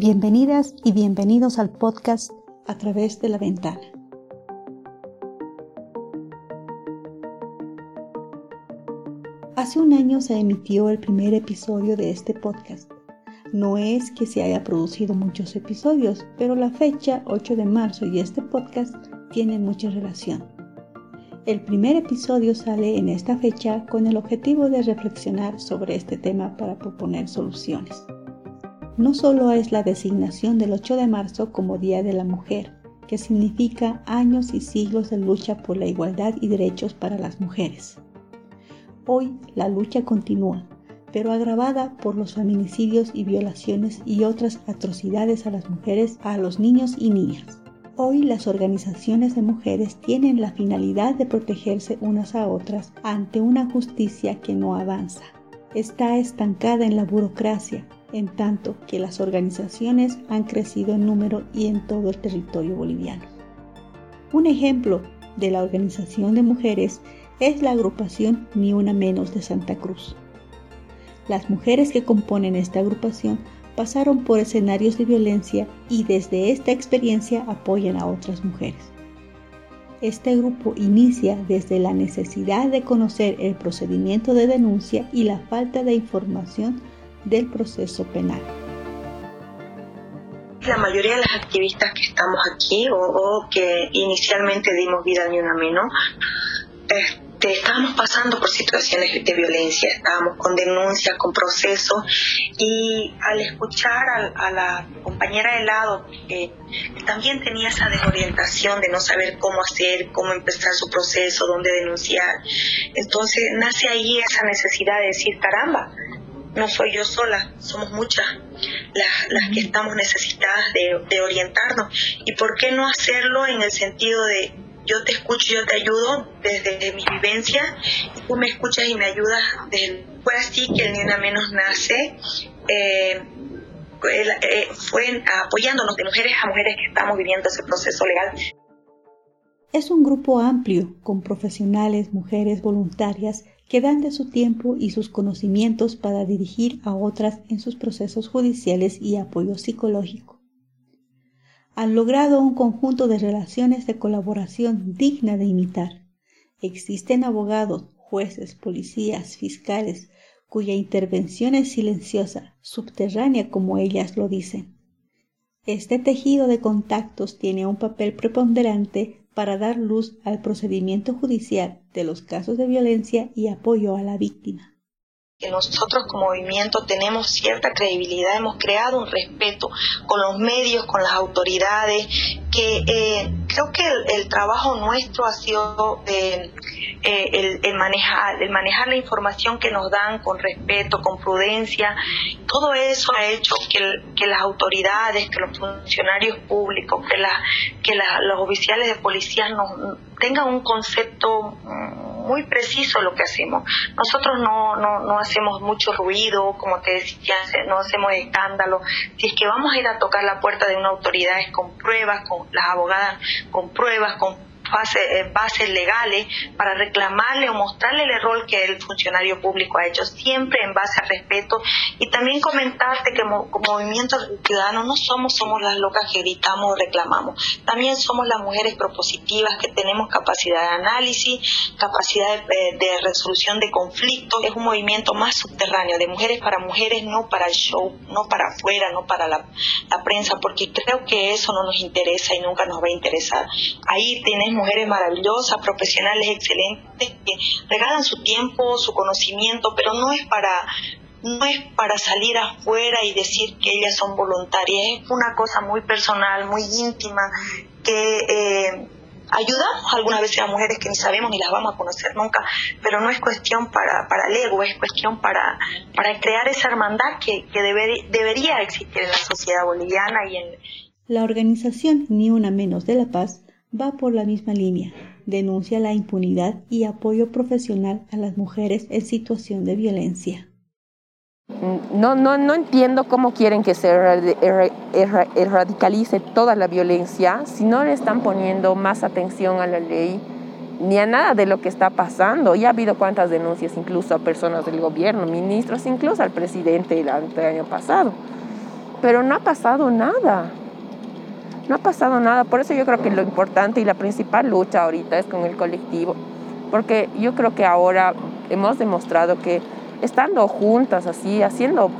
Bienvenidas y bienvenidos al podcast A través de la ventana. Hace un año se emitió el primer episodio de este podcast. No es que se haya producido muchos episodios, pero la fecha 8 de marzo y este podcast tienen mucha relación. El primer episodio sale en esta fecha con el objetivo de reflexionar sobre este tema para proponer soluciones no solo es la designación del 8 de marzo como Día de la Mujer, que significa años y siglos de lucha por la igualdad y derechos para las mujeres. Hoy la lucha continúa, pero agravada por los feminicidios y violaciones y otras atrocidades a las mujeres, a los niños y niñas. Hoy las organizaciones de mujeres tienen la finalidad de protegerse unas a otras ante una justicia que no avanza. Está estancada en la burocracia, en tanto que las organizaciones han crecido en número y en todo el territorio boliviano. Un ejemplo de la organización de mujeres es la agrupación Ni Una Menos de Santa Cruz. Las mujeres que componen esta agrupación pasaron por escenarios de violencia y desde esta experiencia apoyan a otras mujeres. Este grupo inicia desde la necesidad de conocer el procedimiento de denuncia y la falta de información del proceso penal. La mayoría de las activistas que estamos aquí o, que inicialmente dimos vida a Ni Una Menos, este, estábamos pasando por situaciones de violencia, estábamos con denuncias, con procesos y al escuchar a, la compañera de lado que también tenía esa desorientación de no saber cómo hacer, cómo empezar su proceso, dónde denunciar, entonces nace ahí esa necesidad de decir, caramba, no soy yo sola, somos muchas las, que estamos necesitadas de, orientarnos. ¿Y por qué no hacerlo en el sentido de yo te escucho, yo te ayudo desde mi vivencia y tú me escuchas y me ayudas? fue así que el Ni Una Menos nace. Eh, eh, fue apoyándonos de mujeres a mujeres que estamos viviendo ese proceso legal. Es un grupo amplio, con profesionales, mujeres voluntarias que dan de su tiempo y sus conocimientos para dirigir a otras en sus procesos judiciales y apoyo psicológico. Han logrado un conjunto de relaciones de colaboración digna de imitar. Existen abogados, jueces, policías, fiscales, cuya intervención es silenciosa, subterránea como ellas lo dicen. Este tejido de contactos tiene un papel preponderante para dar luz al procedimiento judicial de los casos de violencia y apoyo a la víctima. Que nosotros como movimiento tenemos cierta credibilidad, hemos creado un respeto con los medios, con las autoridades, que eh, creo que el, trabajo nuestro ha sido eh, el, manejar, el manejar la información que nos dan con respeto, con prudencia. Todo eso ha hecho que, las autoridades, que los funcionarios públicos, que, la, que los oficiales de policía nos, tengan un concepto muy preciso lo que hacemos. Nosotros no, no, no hacemos mucho ruido, como te decía, no hacemos escándalo. Si es que vamos a ir a tocar la puerta de una autoridad es con pruebas, con las abogadas con pruebas, con eh, bases legales para reclamarle o mostrarle el error que el funcionario público ha hecho, siempre en base al respeto. Y también comentarte que como, movimiento ciudadano no somos, somos las locas que gritamos o reclamamos, también somos las mujeres propositivas que tenemos capacidad de análisis, capacidad de, resolución de conflictos. Es un movimiento más subterráneo, de mujeres para mujeres, no para el show, no para afuera, no para la, la prensa, porque creo que eso no nos interesa y nunca nos va a interesar. Ahí tenemos mujeres maravillosas, profesionales excelentes, que regalan su tiempo, su conocimiento, pero no es para no es para salir afuera y decir que ellas son voluntarias, es una cosa muy personal, muy íntima, que eh, ayudamos algunas veces a mujeres que ni sabemos ni las vamos a conocer nunca, pero no es cuestión para, para el ego, es cuestión para, para crear esa hermandad que, que debería existir en la sociedad boliviana y en... La organización Ni Una Menos de la Paz va por la misma línea. Denuncia la impunidad y apoyo profesional a las mujeres en situación de violencia. No, no, no entiendo cómo quieren que se radicalice toda la violencia si no le están poniendo más atención a la ley ni a nada de lo que está pasando. Ya ha habido cuantas denuncias incluso a personas del gobierno, ministros, incluso al presidente el año pasado. pero no ha pasado nada. No ha pasado nada, por eso yo creo que lo importante y la principal lucha ahorita es con el colectivo, porque yo creo que ahora hemos demostrado que estando juntas así, haciendo,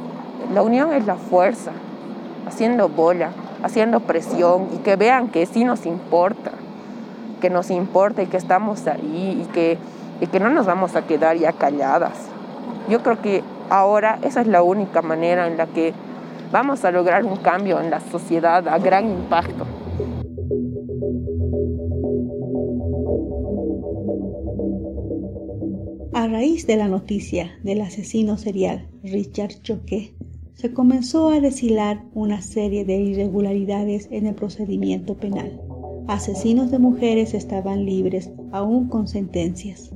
la unión es la fuerza, haciendo bola, haciendo presión y que vean que sí nos importa, que nos importa y que estamos ahí y que, y que no nos vamos a quedar ya calladas. Yo creo que ahora esa es la única manera en la que vamos a lograr un cambio en la sociedad a gran impacto. A raíz de la noticia del asesino serial Richard Choque, se comenzó a deshilar una serie de irregularidades en el procedimiento penal. Asesinos de mujeres estaban libres, aún con sentencias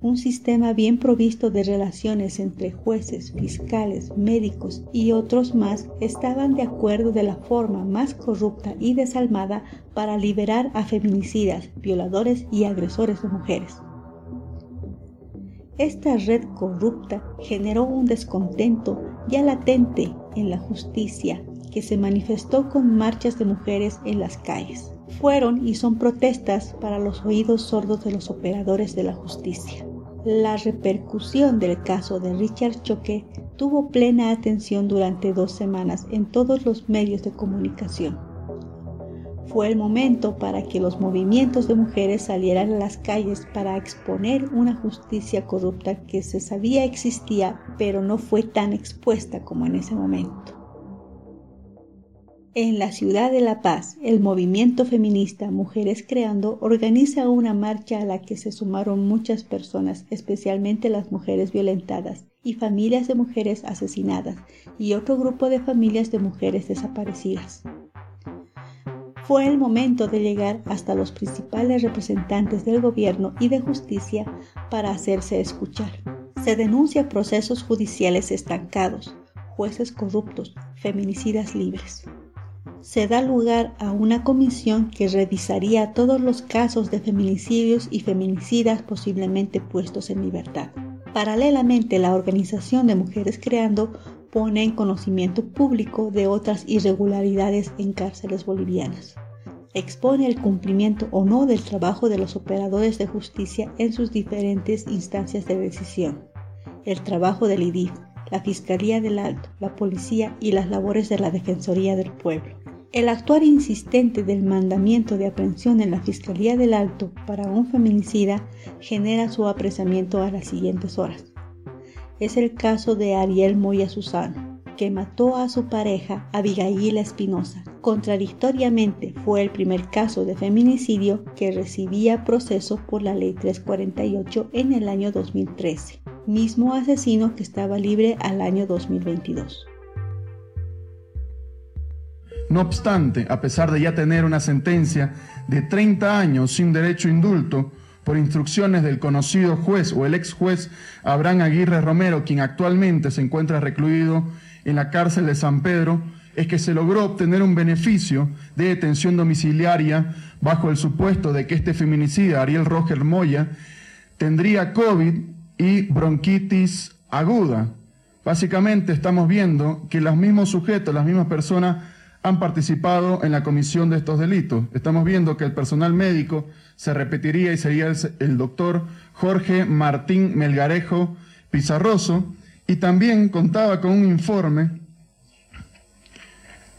un sistema bien provisto de relaciones entre jueces, fiscales, médicos y otros más estaban de acuerdo de la forma más corrupta y desalmada para liberar a feminicidas, violadores y agresores de mujeres. Esta red corrupta generó un descontento ya latente en la justicia que se manifestó con marchas de mujeres en las calles fueron y son protestas para los oídos sordos de los operadores de la justicia. La repercusión del caso de Richard Choque tuvo plena atención durante dos semanas en todos los medios de comunicación. Fue el momento para que los movimientos de mujeres salieran a las calles para exponer una justicia corrupta que se sabía existía pero no fue tan expuesta como en ese momento. En la ciudad de La Paz, el movimiento feminista Mujeres Creando organiza una marcha a la que se sumaron muchas personas, especialmente las mujeres violentadas y familias de mujeres asesinadas y otro grupo de familias de mujeres desaparecidas. Fue el momento de llegar hasta los principales representantes del gobierno y de justicia para hacerse escuchar. Se denuncia procesos judiciales estancados, jueces corruptos, feminicidas libres se da lugar a una comisión que revisaría todos los casos de feminicidios y feminicidas posiblemente puestos en libertad. Paralelamente, la Organización de Mujeres Creando pone en conocimiento público de otras irregularidades en cárceles bolivianas. Expone el cumplimiento o no del trabajo de los operadores de justicia en sus diferentes instancias de decisión. El trabajo del IDIF, la Fiscalía del Alto, la Policía y las labores de la Defensoría del Pueblo. El actuar insistente del mandamiento de aprehensión en la Fiscalía del Alto para un feminicida genera su apresamiento a las siguientes horas. Es el caso de Ariel Moya Susano, que mató a su pareja Abigail Espinosa. Contradictoriamente, fue el primer caso de feminicidio que recibía proceso por la Ley 348 en el año 2013, mismo asesino que estaba libre al año 2022. No obstante, a pesar de ya tener una sentencia de 30 años sin derecho a indulto, por instrucciones del conocido juez o el ex juez Abraham Aguirre Romero, quien actualmente se encuentra recluido en la cárcel de San Pedro, es que se logró obtener un beneficio de detención domiciliaria bajo el supuesto de que este feminicida, Ariel Roger Moya, tendría COVID y bronquitis aguda. Básicamente estamos viendo que los mismos sujetos, las mismas personas, han participado en la comisión de estos delitos. Estamos viendo que el personal médico se repetiría y sería el, doctor Jorge Martín Melgarejo Pizarroso y también contaba con un informe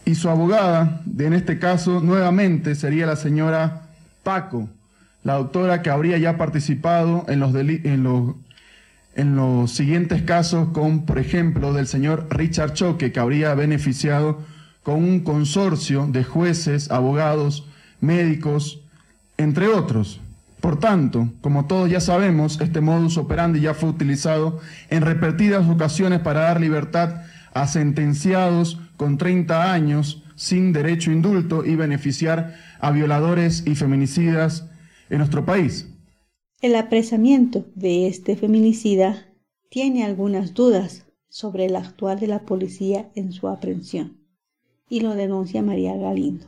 y su abogada, de, en este caso nuevamente, sería la señora Paco, la doctora que habría ya participado en los, en los, en los siguientes casos con, por ejemplo, del señor Richard Choque, que habría beneficiado con un consorcio de jueces, abogados, médicos, entre otros. Por tanto, como todos ya sabemos, este modus operandi ya fue utilizado en repetidas ocasiones para dar libertad a sentenciados con 30 años sin derecho indulto y beneficiar a violadores y feminicidas en nuestro país. El apresamiento de este feminicida tiene algunas dudas sobre el actual de la policía en su aprehensión y lo denuncia María Galindo.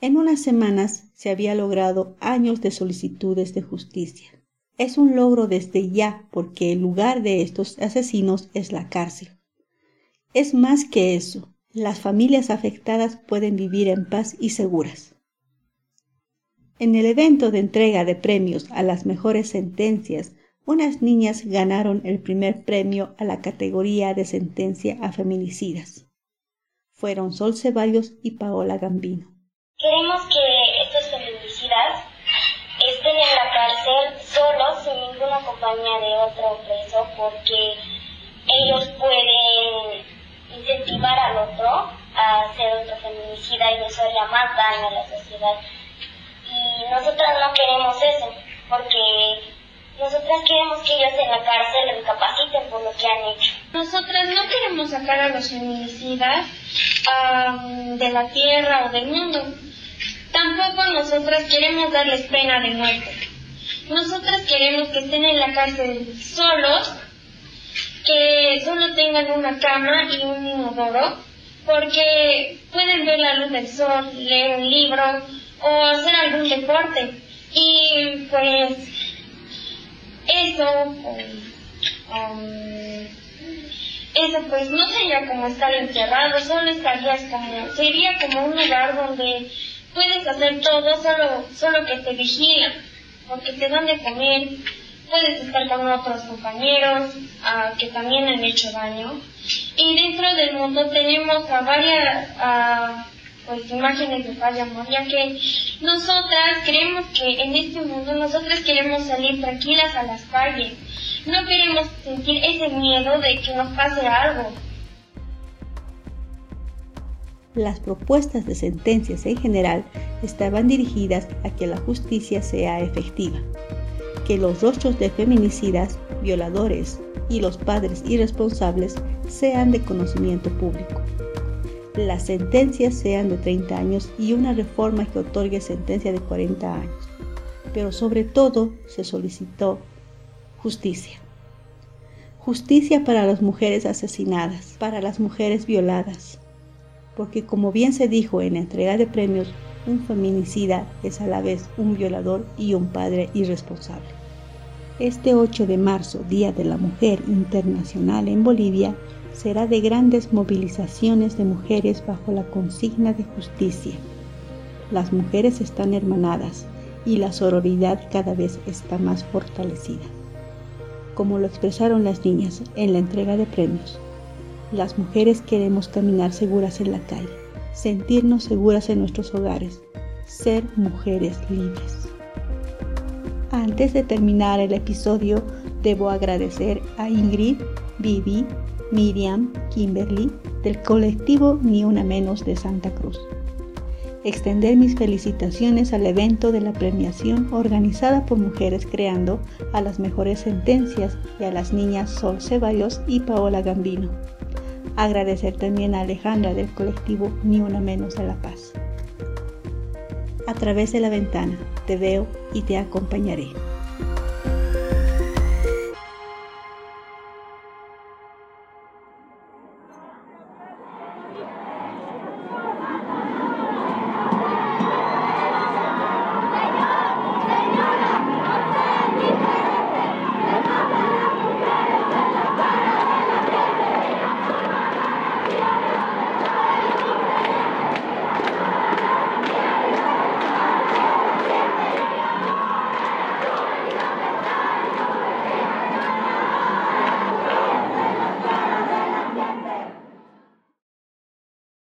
En unas semanas se había logrado años de solicitudes de justicia. Es un logro desde ya porque el lugar de estos asesinos es la cárcel. Es más que eso, las familias afectadas pueden vivir en paz y seguras. En el evento de entrega de premios a las mejores sentencias, unas niñas ganaron el primer premio a la categoría de sentencia a feminicidas. Fueron Sol Ceballos y Paola Gambino. Queremos que estos feminicidas estén en la cárcel solos, sin ninguna compañía de otro preso, porque ellos pueden incentivar al otro a hacer otro feminicida y eso haría más daño a la sociedad. Y nosotras no queremos eso, porque nosotras queremos que ellos en la cárcel recapaciten por lo que han hecho. Nosotras no queremos sacar a los feminicidas de la tierra o del mundo. Tampoco nosotras queremos darles pena de muerte. Nosotras queremos que estén en la cárcel solos, que solo tengan una cama y un inodoro, porque pueden ver la luz del sol, leer un libro, o hacer algún deporte. Y pues eso, um, eso pues no sería como estar encerrado, solo estarías como, sería como un lugar donde puedes hacer todo, solo, solo que te vigilan, porque te dan de comer, puedes estar con otros compañeros uh, que también han hecho daño. Y dentro del mundo tenemos a varias, uh, pues imágenes de paz y amor, ya que nosotras creemos que en este mundo nosotras queremos salir tranquilas a las calles, no queremos sentir ese miedo de que nos pase algo. Las propuestas de sentencias en general estaban dirigidas a que la justicia sea efectiva, que los rostros de feminicidas, violadores y los padres irresponsables sean de conocimiento público las sentencias sean de 30 años y una reforma que otorgue sentencia de 40 años. Pero sobre todo se solicitó justicia. Justicia para las mujeres asesinadas, para las mujeres violadas. Porque como bien se dijo en la entrega de premios, un feminicida es a la vez un violador y un padre irresponsable. Este 8 de marzo, Día de la Mujer Internacional en Bolivia, será de grandes movilizaciones de mujeres bajo la consigna de justicia. Las mujeres están hermanadas y la sororidad cada vez está más fortalecida. Como lo expresaron las niñas en la entrega de premios, las mujeres queremos caminar seguras en la calle, sentirnos seguras en nuestros hogares, ser mujeres libres. Antes de terminar el episodio, debo agradecer a Ingrid, Vivi, Miriam Kimberly del colectivo Ni Una Menos de Santa Cruz. Extender mis felicitaciones al evento de la premiación organizada por Mujeres Creando a las mejores sentencias y a las niñas Sol Ceballos y Paola Gambino. Agradecer también a Alejandra del colectivo Ni Una Menos de La Paz. A través de la ventana te veo y te acompañaré.